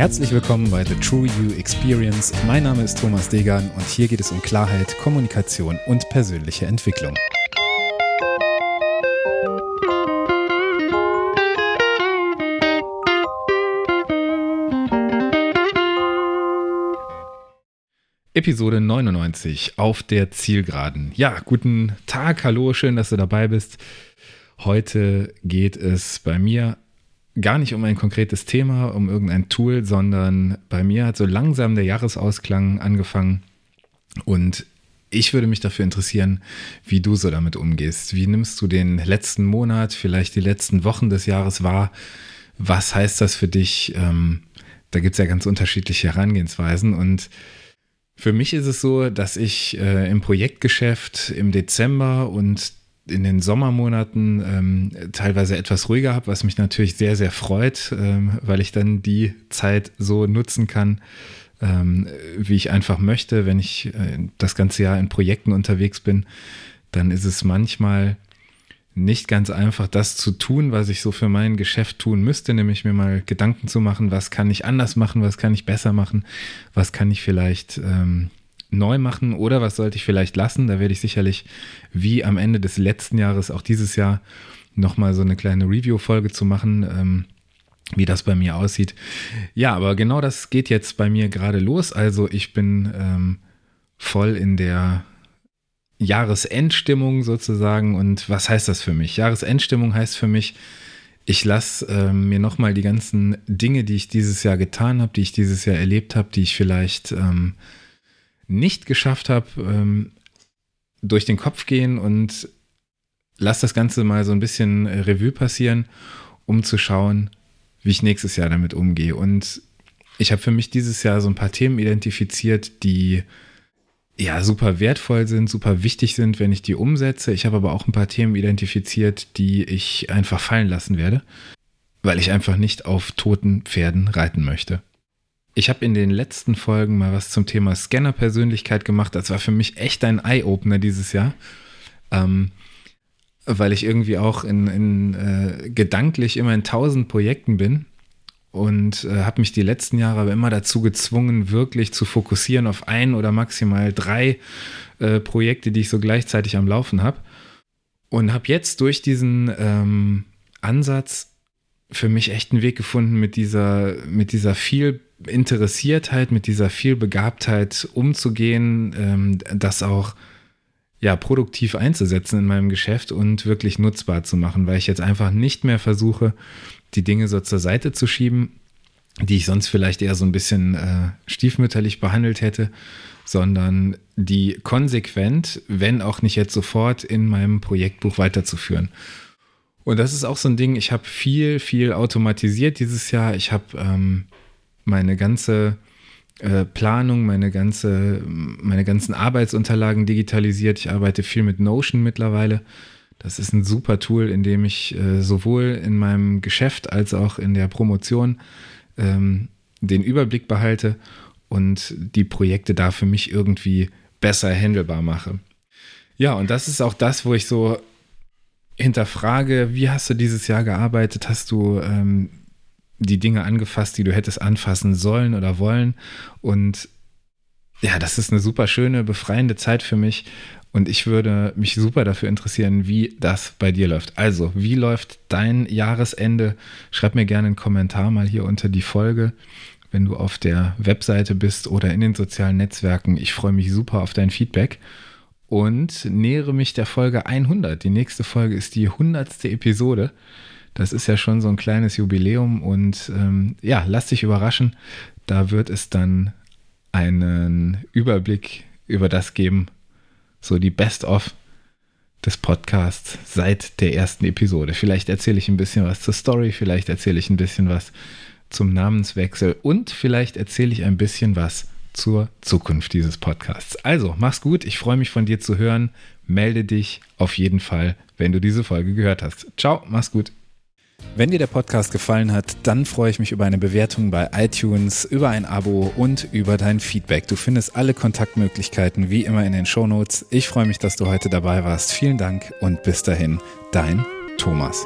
Herzlich willkommen bei The True You Experience. Mein Name ist Thomas Degan und hier geht es um Klarheit, Kommunikation und persönliche Entwicklung. Episode 99 auf der Zielgeraden. Ja, guten Tag, hallo, schön, dass du dabei bist. Heute geht es bei mir gar nicht um ein konkretes Thema, um irgendein Tool, sondern bei mir hat so langsam der Jahresausklang angefangen und ich würde mich dafür interessieren, wie du so damit umgehst. Wie nimmst du den letzten Monat, vielleicht die letzten Wochen des Jahres wahr? Was heißt das für dich? Ähm, da gibt es ja ganz unterschiedliche Herangehensweisen und für mich ist es so, dass ich äh, im Projektgeschäft im Dezember und in den Sommermonaten ähm, teilweise etwas ruhiger habe, was mich natürlich sehr, sehr freut, ähm, weil ich dann die Zeit so nutzen kann, ähm, wie ich einfach möchte. Wenn ich äh, das ganze Jahr in Projekten unterwegs bin, dann ist es manchmal nicht ganz einfach, das zu tun, was ich so für mein Geschäft tun müsste, nämlich mir mal Gedanken zu machen, was kann ich anders machen, was kann ich besser machen, was kann ich vielleicht ähm, neu machen oder was sollte ich vielleicht lassen. Da werde ich sicherlich wie am Ende des letzten Jahres auch dieses Jahr nochmal so eine kleine Review-Folge zu machen. Ähm, wie das bei mir aussieht. Ja, aber genau das geht jetzt bei mir gerade los. Also ich bin ähm, voll in der Jahresendstimmung sozusagen. Und was heißt das für mich? Jahresendstimmung heißt für mich, ich lasse ähm, mir nochmal die ganzen Dinge, die ich dieses Jahr getan habe, die ich dieses Jahr erlebt habe, die ich vielleicht ähm, nicht geschafft habe, ähm, durch den Kopf gehen und lass das Ganze mal so ein bisschen Revue passieren, um zu schauen, wie ich nächstes Jahr damit umgehe. Und ich habe für mich dieses Jahr so ein paar Themen identifiziert, die ja super wertvoll sind, super wichtig sind, wenn ich die umsetze. Ich habe aber auch ein paar Themen identifiziert, die ich einfach fallen lassen werde, weil ich einfach nicht auf toten Pferden reiten möchte. Ich habe in den letzten Folgen mal was zum Thema Scanner-Persönlichkeit gemacht. Das war für mich echt ein Eye-Opener dieses Jahr. Ähm, weil ich irgendwie auch in, in äh, gedanklich immer in tausend Projekten bin und äh, habe mich die letzten Jahre aber immer dazu gezwungen, wirklich zu fokussieren auf ein oder maximal drei äh, Projekte, die ich so gleichzeitig am Laufen habe. Und habe jetzt durch diesen ähm, Ansatz für mich echt einen Weg gefunden, mit dieser, mit dieser viel Interessiertheit, mit dieser viel Begabtheit umzugehen, ähm, das auch ja, produktiv einzusetzen in meinem Geschäft und wirklich nutzbar zu machen, weil ich jetzt einfach nicht mehr versuche, die Dinge so zur Seite zu schieben, die ich sonst vielleicht eher so ein bisschen äh, stiefmütterlich behandelt hätte, sondern die konsequent, wenn auch nicht jetzt sofort, in meinem Projektbuch weiterzuführen. Und das ist auch so ein Ding, ich habe viel, viel automatisiert dieses Jahr. Ich habe ähm, meine ganze äh, Planung, meine ganze, meine ganzen Arbeitsunterlagen digitalisiert. Ich arbeite viel mit Notion mittlerweile. Das ist ein super Tool, in dem ich äh, sowohl in meinem Geschäft als auch in der Promotion ähm, den Überblick behalte und die Projekte da für mich irgendwie besser handelbar mache. Ja, und das ist auch das, wo ich so hinterfrage, wie hast du dieses Jahr gearbeitet? Hast du ähm, die Dinge angefasst, die du hättest anfassen sollen oder wollen? Und ja, das ist eine super schöne, befreiende Zeit für mich. Und ich würde mich super dafür interessieren, wie das bei dir läuft. Also, wie läuft dein Jahresende? Schreib mir gerne einen Kommentar mal hier unter die Folge, wenn du auf der Webseite bist oder in den sozialen Netzwerken. Ich freue mich super auf dein Feedback und nähere mich der Folge 100. Die nächste Folge ist die 100. Episode. Das ist ja schon so ein kleines Jubiläum und ähm, ja, lass dich überraschen. Da wird es dann einen Überblick über das geben, so die Best-of des Podcasts seit der ersten Episode. Vielleicht erzähle ich ein bisschen was zur Story, vielleicht erzähle ich ein bisschen was zum Namenswechsel und vielleicht erzähle ich ein bisschen was zur Zukunft dieses Podcasts. Also, mach's gut, ich freue mich von dir zu hören. Melde dich auf jeden Fall, wenn du diese Folge gehört hast. Ciao, mach's gut. Wenn dir der Podcast gefallen hat, dann freue ich mich über eine Bewertung bei iTunes, über ein Abo und über dein Feedback. Du findest alle Kontaktmöglichkeiten wie immer in den Shownotes. Ich freue mich, dass du heute dabei warst. Vielen Dank und bis dahin, dein Thomas.